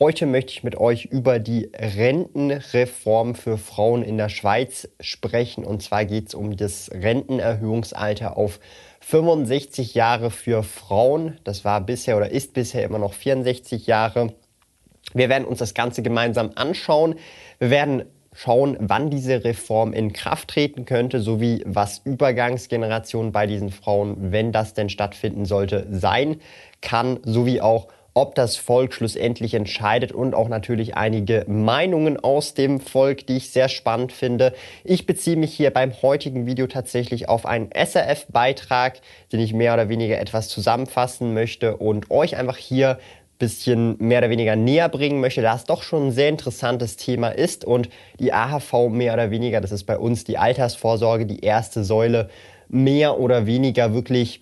Heute möchte ich mit euch über die Rentenreform für Frauen in der Schweiz sprechen. Und zwar geht es um das Rentenerhöhungsalter auf 65 Jahre für Frauen. Das war bisher oder ist bisher immer noch 64 Jahre. Wir werden uns das Ganze gemeinsam anschauen. Wir werden schauen, wann diese Reform in Kraft treten könnte, sowie was Übergangsgenerationen bei diesen Frauen, wenn das denn stattfinden sollte, sein kann, sowie auch ob das Volk schlussendlich entscheidet und auch natürlich einige Meinungen aus dem Volk, die ich sehr spannend finde. Ich beziehe mich hier beim heutigen Video tatsächlich auf einen SRF-Beitrag, den ich mehr oder weniger etwas zusammenfassen möchte und euch einfach hier bisschen mehr oder weniger näher bringen möchte, da es doch schon ein sehr interessantes Thema ist und die AHV mehr oder weniger, das ist bei uns die Altersvorsorge, die erste Säule, mehr oder weniger wirklich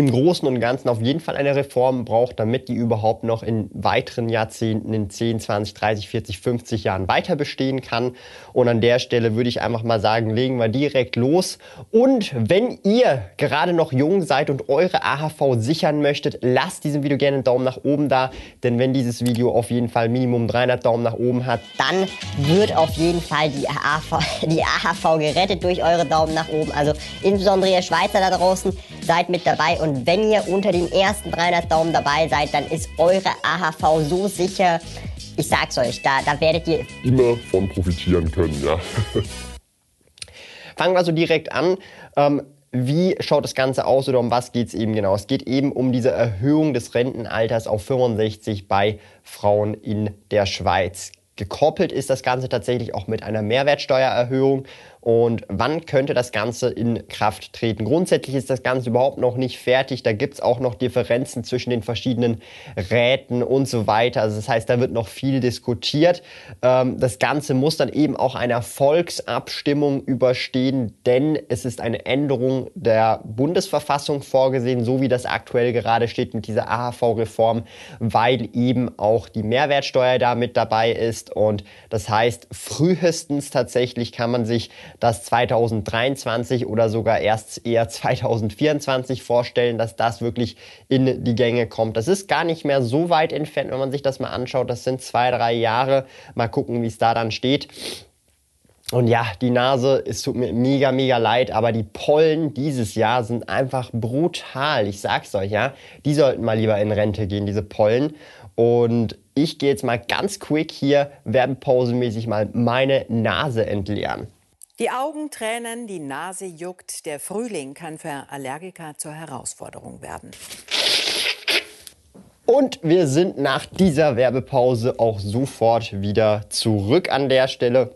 im Großen und Ganzen auf jeden Fall eine Reform braucht, damit die überhaupt noch in weiteren Jahrzehnten, in 10, 20, 30, 40, 50 Jahren weiter bestehen kann. Und an der Stelle würde ich einfach mal sagen, legen wir direkt los. Und wenn ihr gerade noch jung seid und eure AHV sichern möchtet, lasst diesem Video gerne einen Daumen nach oben da. Denn wenn dieses Video auf jeden Fall Minimum 300 Daumen nach oben hat, dann wird auf jeden Fall die AHV, die AHV gerettet durch eure Daumen nach oben. Also insbesondere ihr Schweizer da draußen, seid mit dabei und und wenn ihr unter den ersten 300 Daumen dabei seid, dann ist eure AHV so sicher. Ich sag's euch, da, da werdet ihr immer von profitieren können, ja. Fangen wir so direkt an. Ähm, wie schaut das Ganze aus oder um was geht es eben genau? Es geht eben um diese Erhöhung des Rentenalters auf 65 bei Frauen in der Schweiz. Gekoppelt ist das Ganze tatsächlich auch mit einer Mehrwertsteuererhöhung und wann könnte das Ganze in Kraft treten. Grundsätzlich ist das Ganze überhaupt noch nicht fertig. Da gibt es auch noch Differenzen zwischen den verschiedenen Räten und so weiter. Also das heißt, da wird noch viel diskutiert. Ähm, das Ganze muss dann eben auch einer Volksabstimmung überstehen, denn es ist eine Änderung der Bundesverfassung vorgesehen, so wie das aktuell gerade steht mit dieser AHV-Reform, weil eben auch die Mehrwertsteuer da mit dabei ist. Und das heißt, frühestens tatsächlich kann man sich das 2023 oder sogar erst eher 2024 vorstellen, dass das wirklich in die Gänge kommt. Das ist gar nicht mehr so weit entfernt, wenn man sich das mal anschaut. Das sind zwei, drei Jahre. Mal gucken, wie es da dann steht. Und ja, die Nase, es tut mir mega, mega leid, aber die Pollen dieses Jahr sind einfach brutal. Ich sag's euch, ja. Die sollten mal lieber in Rente gehen, diese Pollen. Und ich gehe jetzt mal ganz quick hier werbepausenmäßig mal meine Nase entleeren. Die Augen tränen, die Nase juckt. Der Frühling kann für Allergiker zur Herausforderung werden. Und wir sind nach dieser Werbepause auch sofort wieder zurück an der Stelle.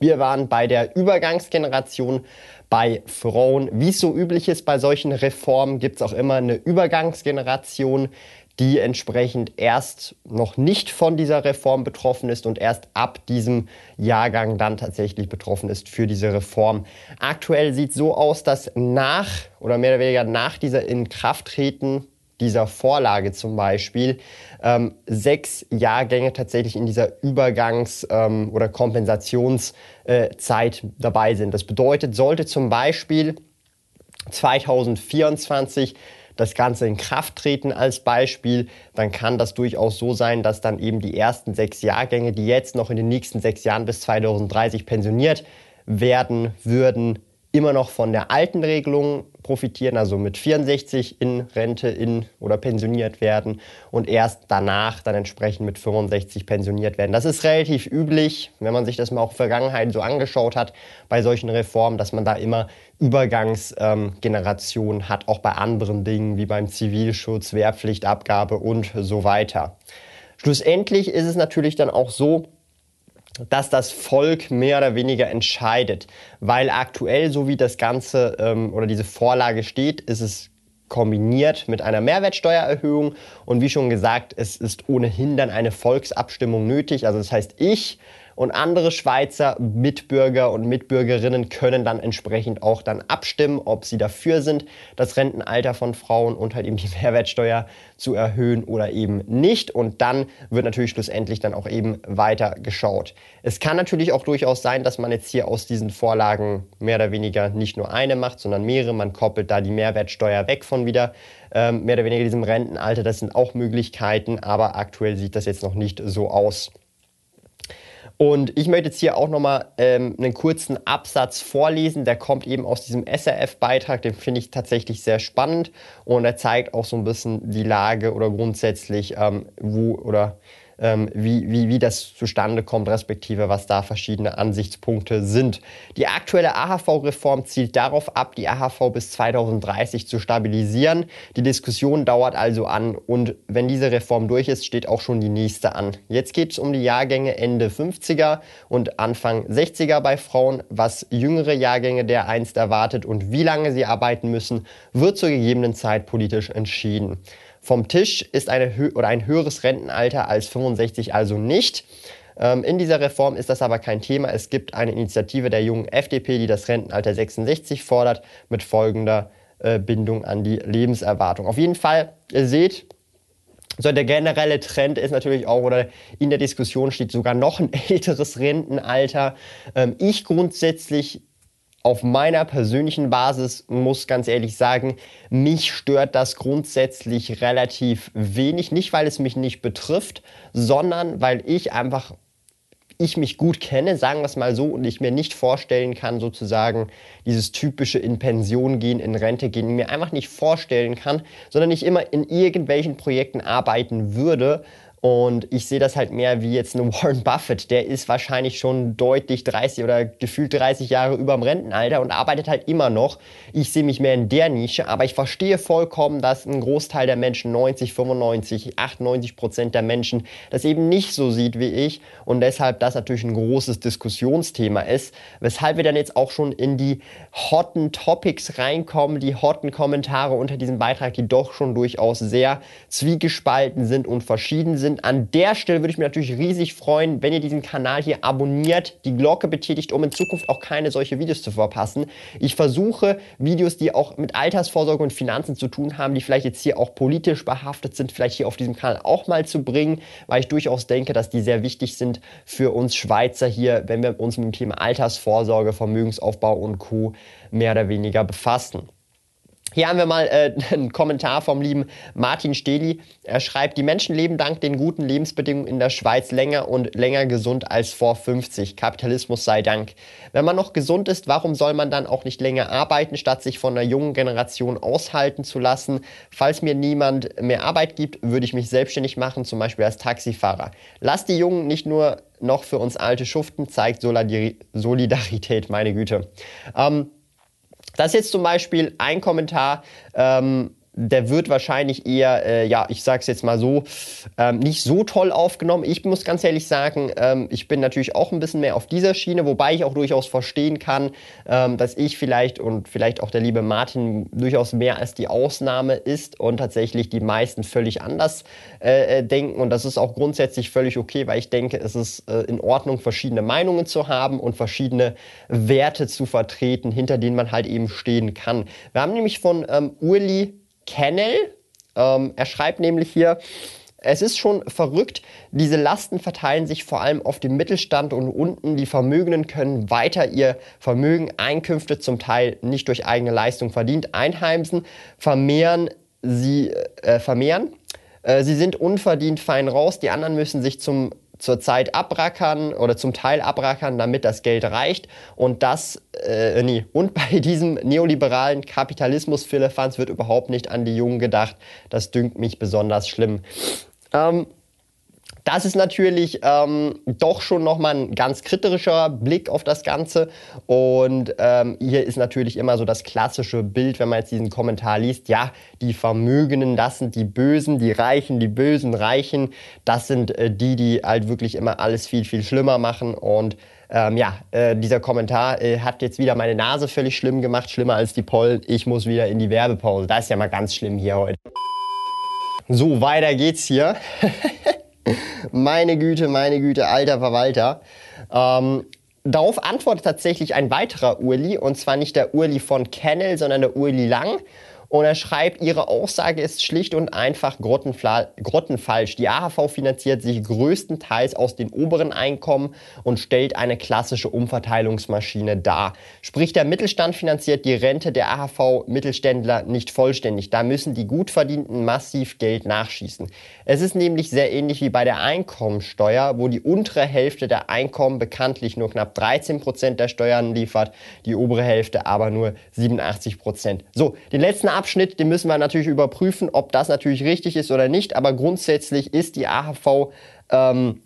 Wir waren bei der Übergangsgeneration bei Frauen. Wie es so üblich ist bei solchen Reformen, gibt es auch immer eine Übergangsgeneration, die entsprechend erst noch nicht von dieser Reform betroffen ist und erst ab diesem Jahrgang dann tatsächlich betroffen ist für diese Reform. Aktuell sieht es so aus, dass nach oder mehr oder weniger nach dieser Inkrafttreten dieser Vorlage zum Beispiel ähm, sechs Jahrgänge tatsächlich in dieser Übergangs- ähm, oder Kompensationszeit äh, dabei sind. Das bedeutet, sollte zum Beispiel 2024 das Ganze in Kraft treten als Beispiel, dann kann das durchaus so sein, dass dann eben die ersten sechs Jahrgänge, die jetzt noch in den nächsten sechs Jahren bis 2030 pensioniert werden würden, immer noch von der alten Regelung profitieren, also mit 64 in Rente in oder pensioniert werden und erst danach dann entsprechend mit 65 pensioniert werden. Das ist relativ üblich, wenn man sich das mal auch Vergangenheit so angeschaut hat bei solchen Reformen, dass man da immer Übergangsgenerationen ähm, hat, auch bei anderen Dingen wie beim Zivilschutz, Wehrpflichtabgabe und so weiter. Schlussendlich ist es natürlich dann auch so, dass das Volk mehr oder weniger entscheidet. Weil aktuell, so wie das Ganze ähm, oder diese Vorlage steht, ist es kombiniert mit einer Mehrwertsteuererhöhung. Und wie schon gesagt, es ist ohnehin dann eine Volksabstimmung nötig. Also das heißt, ich und andere Schweizer Mitbürger und Mitbürgerinnen können dann entsprechend auch dann abstimmen, ob sie dafür sind, das Rentenalter von Frauen und halt eben die Mehrwertsteuer zu erhöhen oder eben nicht. Und dann wird natürlich schlussendlich dann auch eben weiter geschaut. Es kann natürlich auch durchaus sein, dass man jetzt hier aus diesen Vorlagen mehr oder weniger nicht nur eine macht, sondern mehrere. Man koppelt da die Mehrwertsteuer weg von wieder ähm, mehr oder weniger diesem Rentenalter. Das sind auch Möglichkeiten, aber aktuell sieht das jetzt noch nicht so aus. Und ich möchte jetzt hier auch nochmal ähm, einen kurzen Absatz vorlesen. Der kommt eben aus diesem SRF-Beitrag. Den finde ich tatsächlich sehr spannend. Und er zeigt auch so ein bisschen die Lage oder grundsätzlich, ähm, wo oder wie, wie, wie das zustande kommt, respektive was da verschiedene Ansichtspunkte sind. Die aktuelle AHV-Reform zielt darauf ab, die AHV bis 2030 zu stabilisieren. Die Diskussion dauert also an und wenn diese Reform durch ist, steht auch schon die nächste an. Jetzt geht es um die Jahrgänge Ende 50er und Anfang 60er bei Frauen. Was jüngere Jahrgänge der einst erwartet und wie lange sie arbeiten müssen, wird zur gegebenen Zeit politisch entschieden. Vom Tisch ist eine oder ein höheres Rentenalter als 65 also nicht. Ähm, in dieser Reform ist das aber kein Thema. Es gibt eine Initiative der jungen FDP, die das Rentenalter 66 fordert, mit folgender äh, Bindung an die Lebenserwartung. Auf jeden Fall, ihr seht, so der generelle Trend ist natürlich auch, oder in der Diskussion steht sogar noch ein älteres Rentenalter. Ähm, ich grundsätzlich auf meiner persönlichen Basis muss ganz ehrlich sagen, mich stört das grundsätzlich relativ wenig. Nicht, weil es mich nicht betrifft, sondern weil ich einfach ich mich gut kenne, sagen wir es mal so, und ich mir nicht vorstellen kann, sozusagen dieses typische in Pension gehen, in Rente gehen, mir einfach nicht vorstellen kann, sondern ich immer in irgendwelchen Projekten arbeiten würde, und ich sehe das halt mehr wie jetzt ein Warren Buffett. Der ist wahrscheinlich schon deutlich 30 oder gefühlt 30 Jahre über dem Rentenalter und arbeitet halt immer noch. Ich sehe mich mehr in der Nische, aber ich verstehe vollkommen, dass ein Großteil der Menschen, 90, 95, 98 Prozent der Menschen, das eben nicht so sieht wie ich und deshalb das natürlich ein großes Diskussionsthema ist, weshalb wir dann jetzt auch schon in die hotten Topics reinkommen, die hotten Kommentare unter diesem Beitrag, die doch schon durchaus sehr zwiegespalten sind und verschieden sind sind. An der Stelle würde ich mich natürlich riesig freuen, wenn ihr diesen Kanal hier abonniert, die Glocke betätigt, um in Zukunft auch keine solche Videos zu verpassen. Ich versuche Videos, die auch mit Altersvorsorge und Finanzen zu tun haben, die vielleicht jetzt hier auch politisch behaftet sind, vielleicht hier auf diesem Kanal auch mal zu bringen, weil ich durchaus denke, dass die sehr wichtig sind für uns Schweizer hier, wenn wir uns mit dem Thema Altersvorsorge, Vermögensaufbau und Co. mehr oder weniger befassen. Hier haben wir mal äh, einen Kommentar vom lieben Martin Steli. Er schreibt, die Menschen leben dank den guten Lebensbedingungen in der Schweiz länger und länger gesund als vor 50. Kapitalismus sei Dank. Wenn man noch gesund ist, warum soll man dann auch nicht länger arbeiten, statt sich von einer jungen Generation aushalten zu lassen? Falls mir niemand mehr Arbeit gibt, würde ich mich selbstständig machen, zum Beispiel als Taxifahrer. Lass die Jungen nicht nur noch für uns Alte schuften, zeigt Solidarität, meine Güte. Ähm, das ist jetzt zum Beispiel ein Kommentar, ähm, der wird wahrscheinlich eher, äh, ja, ich sag's jetzt mal so, ähm, nicht so toll aufgenommen. Ich muss ganz ehrlich sagen, ähm, ich bin natürlich auch ein bisschen mehr auf dieser Schiene, wobei ich auch durchaus verstehen kann, ähm, dass ich vielleicht und vielleicht auch der liebe Martin durchaus mehr als die Ausnahme ist und tatsächlich die meisten völlig anders äh, äh denken. Und das ist auch grundsätzlich völlig okay, weil ich denke, es ist äh, in Ordnung, verschiedene Meinungen zu haben und verschiedene Werte zu vertreten, hinter denen man halt eben stehen kann. Wir haben nämlich von ähm, Kennel. Ähm, er schreibt nämlich hier, es ist schon verrückt, diese Lasten verteilen sich vor allem auf den Mittelstand und unten die Vermögenden können weiter ihr Vermögen, Einkünfte zum Teil nicht durch eigene Leistung verdient, einheimsen, vermehren sie äh, vermehren. Äh, sie sind unverdient fein raus, die anderen müssen sich zum zurzeit abrackern oder zum Teil abrackern, damit das Geld reicht. Und das, äh, nee, und bei diesem neoliberalen Kapitalismus, Philippans, wird überhaupt nicht an die Jungen gedacht. Das dünkt mich besonders schlimm. Ähm, das ist natürlich ähm, doch schon nochmal ein ganz kritischer Blick auf das Ganze. Und ähm, hier ist natürlich immer so das klassische Bild, wenn man jetzt diesen Kommentar liest. Ja, die Vermögenden, das sind die Bösen, die Reichen, die bösen Reichen. Das sind äh, die, die halt wirklich immer alles viel, viel schlimmer machen. Und ähm, ja, äh, dieser Kommentar äh, hat jetzt wieder meine Nase völlig schlimm gemacht, schlimmer als die Pollen. Ich muss wieder in die Werbepause. Das ist ja mal ganz schlimm hier heute. So, weiter geht's hier. meine Güte, meine Güte, alter Verwalter. Ähm, darauf antwortet tatsächlich ein weiterer Urli, und zwar nicht der Urli von Kennel, sondern der Urli Lang. Und er schreibt, ihre Aussage ist schlicht und einfach grottenfalsch. Die AHV finanziert sich größtenteils aus den oberen Einkommen und stellt eine klassische Umverteilungsmaschine dar. Sprich, der Mittelstand finanziert die Rente der AHV-Mittelständler nicht vollständig. Da müssen die Gutverdienten massiv Geld nachschießen. Es ist nämlich sehr ähnlich wie bei der Einkommensteuer, wo die untere Hälfte der Einkommen bekanntlich nur knapp 13 Prozent der Steuern liefert, die obere Hälfte aber nur 87 Prozent. So, den letzten Abschnitt Abschnitt, den müssen wir natürlich überprüfen, ob das natürlich richtig ist oder nicht. Aber grundsätzlich ist die AHV ähm,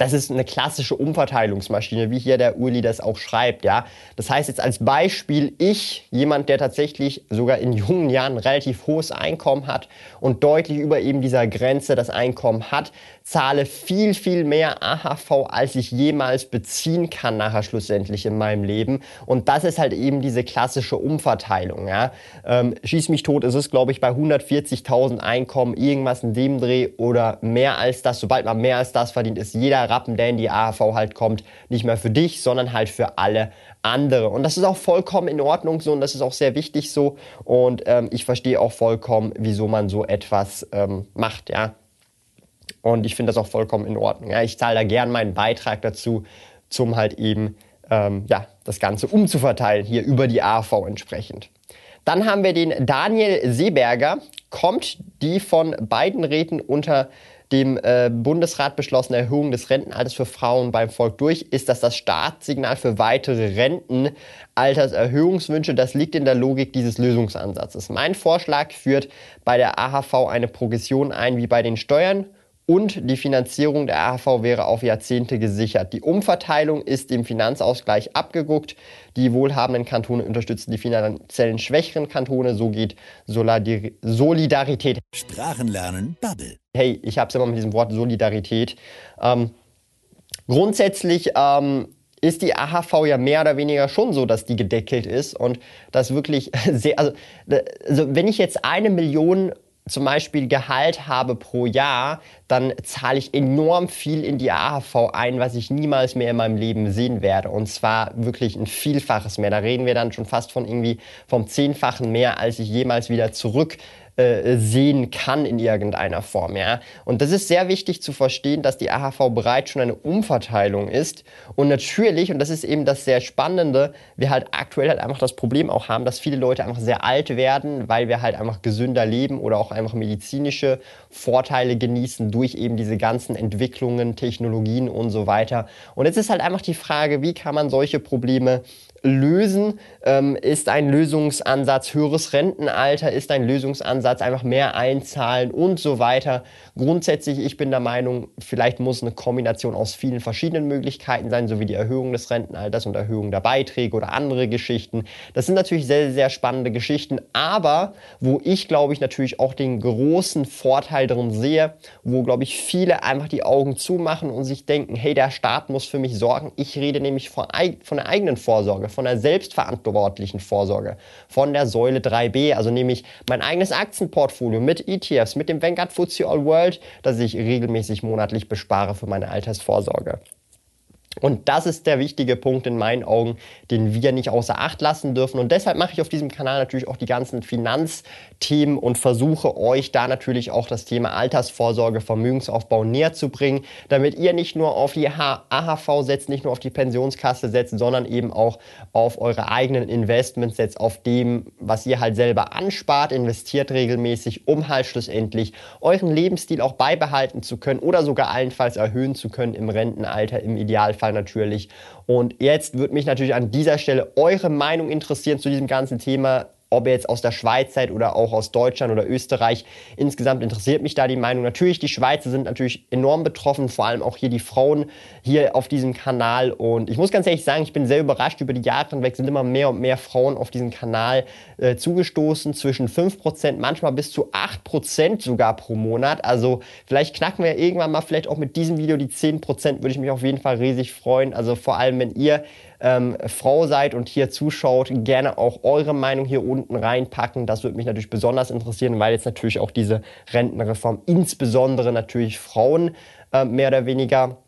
das ist eine klassische Umverteilungsmaschine, wie hier der Uli das auch schreibt, ja. Das heißt jetzt als Beispiel, ich, jemand, der tatsächlich sogar in jungen Jahren relativ hohes Einkommen hat und deutlich über eben dieser Grenze das Einkommen hat, zahle viel, viel mehr AHV, als ich jemals beziehen kann nachher schlussendlich in meinem Leben. Und das ist halt eben diese klassische Umverteilung. Ja. Ähm, schieß mich tot, ist es glaube ich bei 140.000 Einkommen irgendwas in dem Dreh oder mehr als das. Sobald man mehr als das verdient, ist jeder Rappen, der in die AHV halt kommt, nicht mehr für dich, sondern halt für alle andere. Und das ist auch vollkommen in Ordnung so und das ist auch sehr wichtig so. Und ähm, ich verstehe auch vollkommen, wieso man so etwas ähm, macht, ja. Und ich finde das auch vollkommen in Ordnung. Ja, ich zahle da gern meinen Beitrag dazu, zum halt eben ähm, ja, das Ganze umzuverteilen, hier über die AV entsprechend. Dann haben wir den Daniel Seeberger, kommt die von beiden Räten unter dem äh, Bundesrat beschlossene Erhöhung des Rentenalters für Frauen beim Volk durch, ist das das Startsignal für weitere Rentenalterserhöhungswünsche. Das liegt in der Logik dieses Lösungsansatzes. Mein Vorschlag führt bei der AHV eine Progression ein wie bei den Steuern und die Finanzierung der AHV wäre auf Jahrzehnte gesichert. Die Umverteilung ist im Finanzausgleich abgeguckt. Die wohlhabenden Kantone unterstützen die finanziellen schwächeren Kantone. So geht Solidarität. Sprachenlernen Bubble. Hey, ich habe es immer mit diesem Wort Solidarität. Ähm, grundsätzlich ähm, ist die AHV ja mehr oder weniger schon so, dass die gedeckelt ist und das wirklich sehr, also, also wenn ich jetzt eine Million zum Beispiel Gehalt habe pro Jahr, dann zahle ich enorm viel in die AHV ein, was ich niemals mehr in meinem Leben sehen werde. Und zwar wirklich ein Vielfaches mehr. Da reden wir dann schon fast von irgendwie vom Zehnfachen mehr, als ich jemals wieder zurück äh, sehen kann in irgendeiner Form. Ja? Und das ist sehr wichtig zu verstehen, dass die AHV bereits schon eine Umverteilung ist. Und natürlich, und das ist eben das sehr Spannende, wir halt aktuell halt einfach das Problem auch haben, dass viele Leute einfach sehr alt werden, weil wir halt einfach gesünder leben oder auch einfach medizinische Vorteile genießen durch eben diese ganzen Entwicklungen, Technologien und so weiter. Und jetzt ist halt einfach die Frage, wie kann man solche Probleme lösen? Ähm, ist ein Lösungsansatz höheres Rentenalter? Ist ein Lösungsansatz einfach mehr einzahlen und so weiter? Grundsätzlich, ich bin der Meinung, vielleicht muss eine Kombination aus vielen verschiedenen Möglichkeiten sein, sowie die Erhöhung des Rentenalters und Erhöhung der Beiträge oder andere Geschichten. Das sind natürlich sehr, sehr spannende Geschichten, aber wo ich, glaube ich, natürlich auch den großen Vorteil drin sehe, wo, glaube ich, viele einfach die Augen zumachen und sich denken, hey, der Staat muss für mich sorgen. Ich rede nämlich von, von der eigenen Vorsorge von der selbstverantwortlichen Vorsorge, von der Säule 3b, also nämlich mein eigenes Aktienportfolio mit ETFs, mit dem Vanguard FTSE All World, das ich regelmäßig monatlich bespare für meine Altersvorsorge. Und das ist der wichtige Punkt in meinen Augen, den wir nicht außer Acht lassen dürfen. Und deshalb mache ich auf diesem Kanal natürlich auch die ganzen Finanzthemen und versuche euch da natürlich auch das Thema Altersvorsorge, Vermögensaufbau näher zu bringen, damit ihr nicht nur auf die AHV setzt, nicht nur auf die Pensionskasse setzt, sondern eben auch auf eure eigenen Investments setzt, auf dem, was ihr halt selber anspart, investiert regelmäßig, um halt schlussendlich euren Lebensstil auch beibehalten zu können oder sogar allenfalls erhöhen zu können im Rentenalter im Idealfall Fall natürlich. Und jetzt würde mich natürlich an dieser Stelle eure Meinung interessieren zu diesem ganzen Thema. Ob ihr jetzt aus der Schweiz seid oder auch aus Deutschland oder Österreich. Insgesamt interessiert mich da die Meinung. Natürlich, die Schweizer sind natürlich enorm betroffen, vor allem auch hier die Frauen hier auf diesem Kanal. Und ich muss ganz ehrlich sagen, ich bin sehr überrascht. Über die Jahre hinweg sind immer mehr und mehr Frauen auf diesen Kanal äh, zugestoßen. Zwischen 5%, manchmal bis zu 8% sogar pro Monat. Also vielleicht knacken wir irgendwann mal vielleicht auch mit diesem Video die 10%. Würde ich mich auf jeden Fall riesig freuen. Also vor allem, wenn ihr ähm, Frau seid und hier zuschaut, gerne auch eure Meinung hier unten reinpacken. Das würde mich natürlich besonders interessieren, weil jetzt natürlich auch diese Rentenreform insbesondere natürlich Frauen äh, mehr oder weniger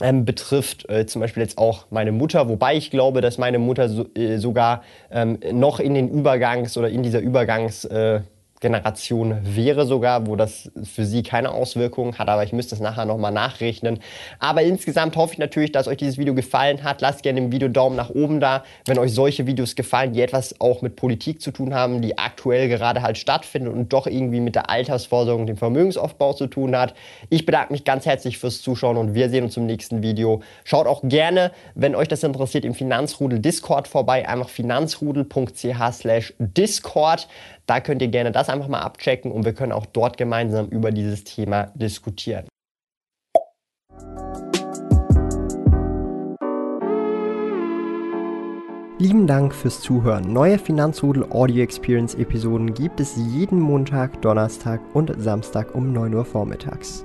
ähm, betrifft, äh, zum Beispiel jetzt auch meine Mutter, wobei ich glaube, dass meine Mutter so, äh, sogar ähm, noch in den Übergangs- oder in dieser Übergangs- äh, Generation wäre sogar, wo das für sie keine Auswirkungen hat, aber ich müsste es nachher nochmal nachrechnen. Aber insgesamt hoffe ich natürlich, dass euch dieses Video gefallen hat. Lasst gerne im Video Daumen nach oben da, wenn euch solche Videos gefallen, die etwas auch mit Politik zu tun haben, die aktuell gerade halt stattfindet und doch irgendwie mit der Altersvorsorge und dem Vermögensaufbau zu tun hat. Ich bedanke mich ganz herzlich fürs Zuschauen und wir sehen uns im nächsten Video. Schaut auch gerne, wenn euch das interessiert, im Finanzrudel Discord vorbei. Einfach finanzrudel.ch slash Discord. Da könnt ihr gerne das einfach mal abchecken und wir können auch dort gemeinsam über dieses Thema diskutieren. Lieben Dank fürs Zuhören. Neue Finanzrudel Audio Experience Episoden gibt es jeden Montag, Donnerstag und Samstag um 9 Uhr vormittags.